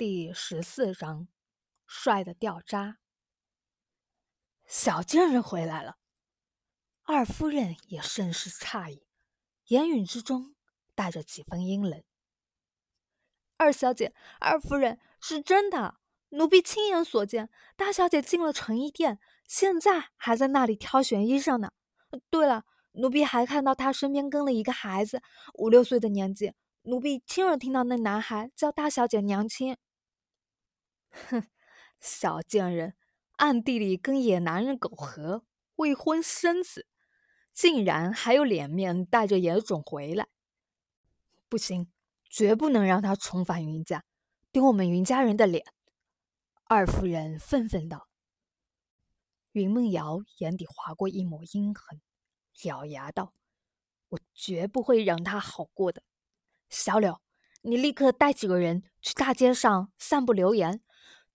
第十四章，帅的掉渣。小贱人回来了，二夫人也甚是诧异，言语之中带着几分阴冷。二小姐，二夫人是真的，奴婢亲眼所见，大小姐进了成衣店，现在还在那里挑选衣裳呢。对了，奴婢还看到她身边跟了一个孩子，五六岁的年纪。奴婢亲耳听到那男孩叫大小姐娘亲。哼，小贱人，暗地里跟野男人苟合，未婚生子，竟然还有脸面带着野种回来！不行，绝不能让他重返云家，丢我们云家人的脸！二夫人愤愤道。云梦瑶眼底划过一抹阴狠，咬牙道：“我绝不会让他好过的。小柳，你立刻带几个人去大街上散布流言。”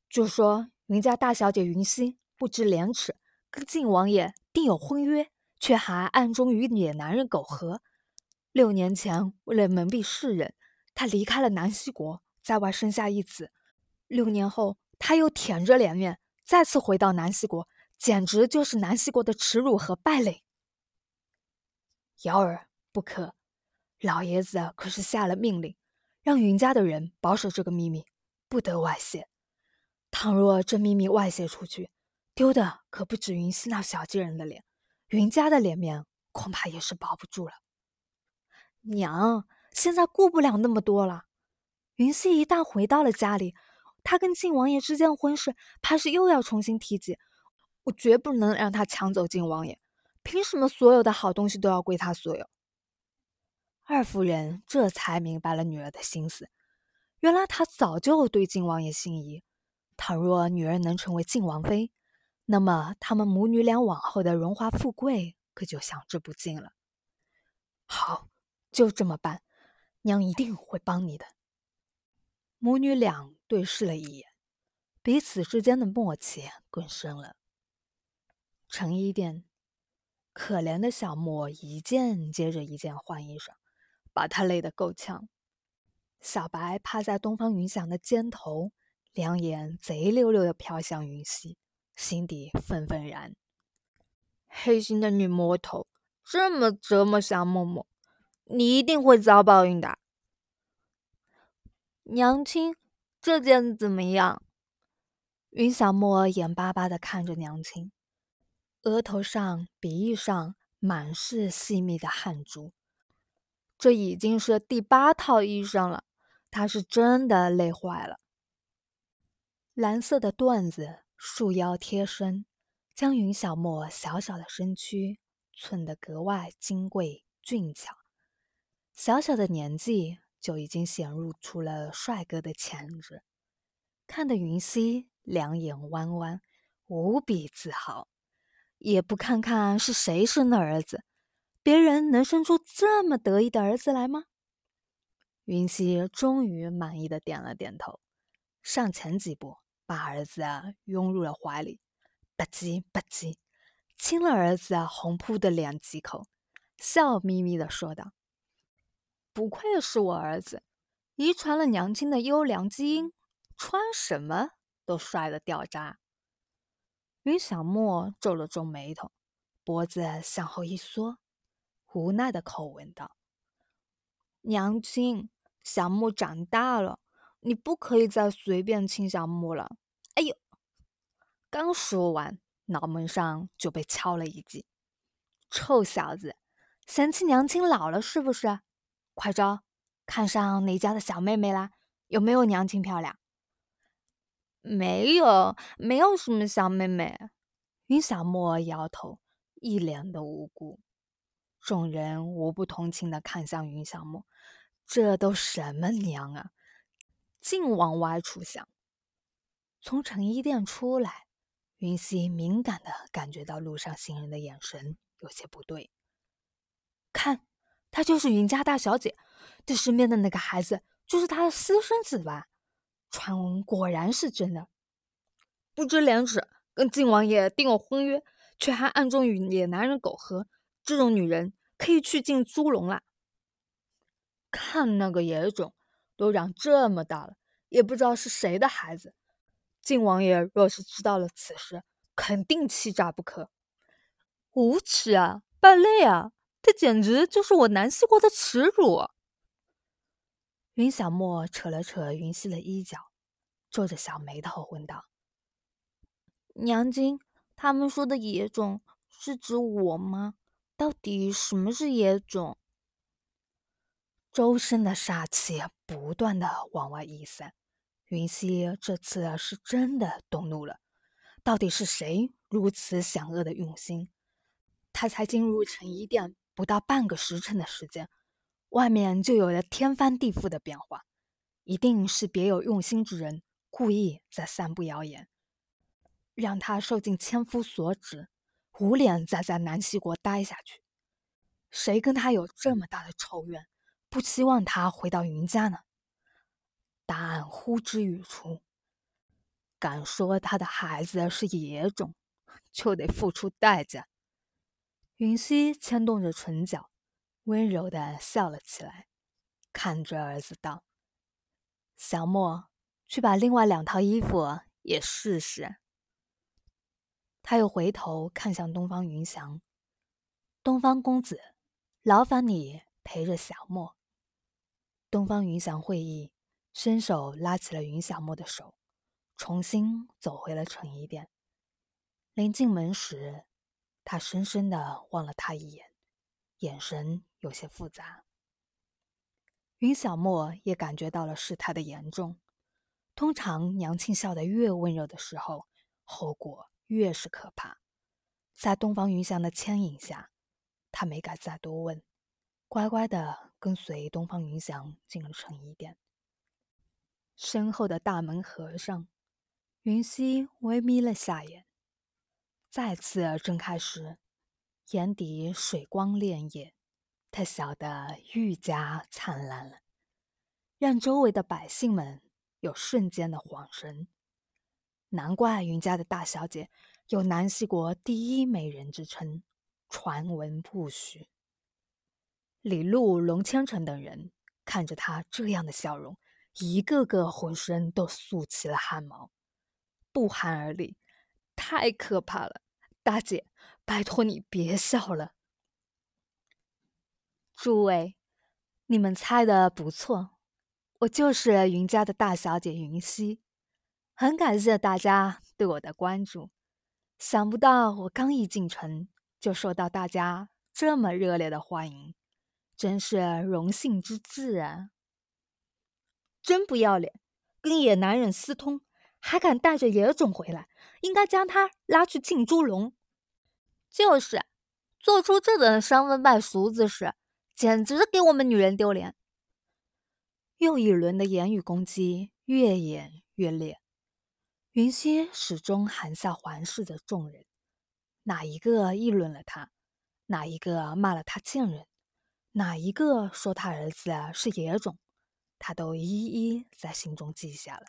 就说云家大小姐云溪不知廉耻，跟晋王爷定有婚约，却还暗中与野男人苟合。六年前为了蒙蔽世人，她离开了南溪国，在外生下一子。六年后，她又舔着脸面再次回到南溪国，简直就是南溪国的耻辱和败类。瑶儿，不可！老爷子可是下了命令，让云家的人保守这个秘密，不得外泄。倘若这秘密外泄出去，丢的可不止云溪那小贱人的脸，云家的脸面恐怕也是保不住了。娘，现在顾不了那么多了。云溪一旦回到了家里，她跟晋王爷之间的婚事，怕是又要重新提及。我绝不能让他抢走晋王爷，凭什么所有的好东西都要归他所有？二夫人这才明白了女儿的心思，原来她早就对晋王爷心仪。倘若女儿能成为晋王妃，那么他们母女俩往后的荣华富贵可就享之不尽了。好，就这么办，娘一定会帮你的。母女俩对视了一眼，彼此之间的默契更深了。成衣店，可怜的小莫一件接着一件换衣裳，把他累得够呛。小白趴在东方云翔的肩头。两眼贼溜溜的飘向云溪，心底愤愤然。黑心的女魔头，这么折磨小默默，你一定会遭报应的。娘亲，这件怎么样？云小莫眼巴巴的看着娘亲，额头上、鼻翼上满是细密的汗珠。这已经是第八套衣裳了，他是真的累坏了。蓝色的缎子束腰贴身，将云小莫小小的身躯衬得格外金贵俊俏。小小的年纪就已经显露出了帅哥的潜质，看得云溪两眼弯弯，无比自豪。也不看看是谁生的儿子，别人能生出这么得意的儿子来吗？云溪终于满意的点了点头，上前几步。把儿子拥入了怀里，吧唧吧唧，亲了儿子红扑的脸几口，笑眯眯的说道：“不愧是我儿子，遗传了娘亲的优良基因，穿什么都帅的掉渣。”云小莫皱了皱眉头，脖子向后一缩，无奈的口吻道：“娘亲，小莫长大了。”你不可以再随便亲小木了！哎呦，刚说完，脑门上就被敲了一记。臭小子，嫌弃娘亲老了是不是？快招，看上哪家的小妹妹啦？有没有娘亲漂亮？没有，没有什么小妹妹。云小莫摇头，一脸的无辜。众人无不同情的看向云小莫，这都什么娘啊！净往歪处想。从成衣店出来，云溪敏感的感觉到路上行人的眼神有些不对。看，她就是云家大小姐，这身边的那个孩子就是她的私生子吧？传闻果然是真的。不知廉耻，跟晋王爷订了婚约，却还暗中与野男人苟合，这种女人可以去进猪笼了。看那个野种。都长这么大了，也不知道是谁的孩子。晋王爷若是知道了此事，肯定气炸不可。无耻啊，败类啊！这简直就是我南希国的耻辱。云小莫扯了扯云溪的衣角，皱着小眉头问道：“娘亲，他们说的野种是指我吗？到底什么是野种？”周身的煞气不断的往外溢散，云溪这次是真的动怒了。到底是谁如此险恶的用心？他才进入成衣殿不到半个时辰的时间，外面就有了天翻地覆的变化。一定是别有用心之人故意在散布谣言，让他受尽千夫所指，无脸再在南溪国待下去。谁跟他有这么大的仇怨？不希望他回到云家呢？答案呼之欲出。敢说他的孩子是野种，就得付出代价。云溪牵动着唇角，温柔的笑了起来，看着儿子道：“小莫，去把另外两套衣服也试试。”他又回头看向东方云翔：“东方公子，劳烦你陪着小莫。”东方云翔会意，伸手拉起了云小莫的手，重新走回了成衣殿。临进门时，他深深的望了他一眼，眼神有些复杂。云小莫也感觉到了事态的严重。通常娘亲笑得越温柔的时候，后果越是可怕。在东方云翔的牵引下，他没敢再多问，乖乖的。跟随东方云翔进了成衣店，身后的大门合上，云溪微眯了下眼，再次睁开时，眼底水光潋滟，他笑得愈加灿烂了，让周围的百姓们有瞬间的恍神。难怪云家的大小姐有南溪国第一美人之称，传闻不虚。李禄、龙千成等人看着他这样的笑容，一个个浑身都竖起了汗毛，不寒而栗。太可怕了！大姐，拜托你别笑了。诸位，你们猜的不错，我就是云家的大小姐云溪。很感谢大家对我的关注，想不到我刚一进城就受到大家这么热烈的欢迎。真是荣幸之至啊！真不要脸，跟野男人私通，还敢带着野种回来，应该将他拉去进猪笼。就是，做出这等伤风败俗之事，简直给我们女人丢脸。又一轮的言语攻击越演越烈，云溪始终含笑环视着众人，哪一个议论了他，哪一个骂了他贱人。哪一个说他儿子是野种，他都一一在心中记下了。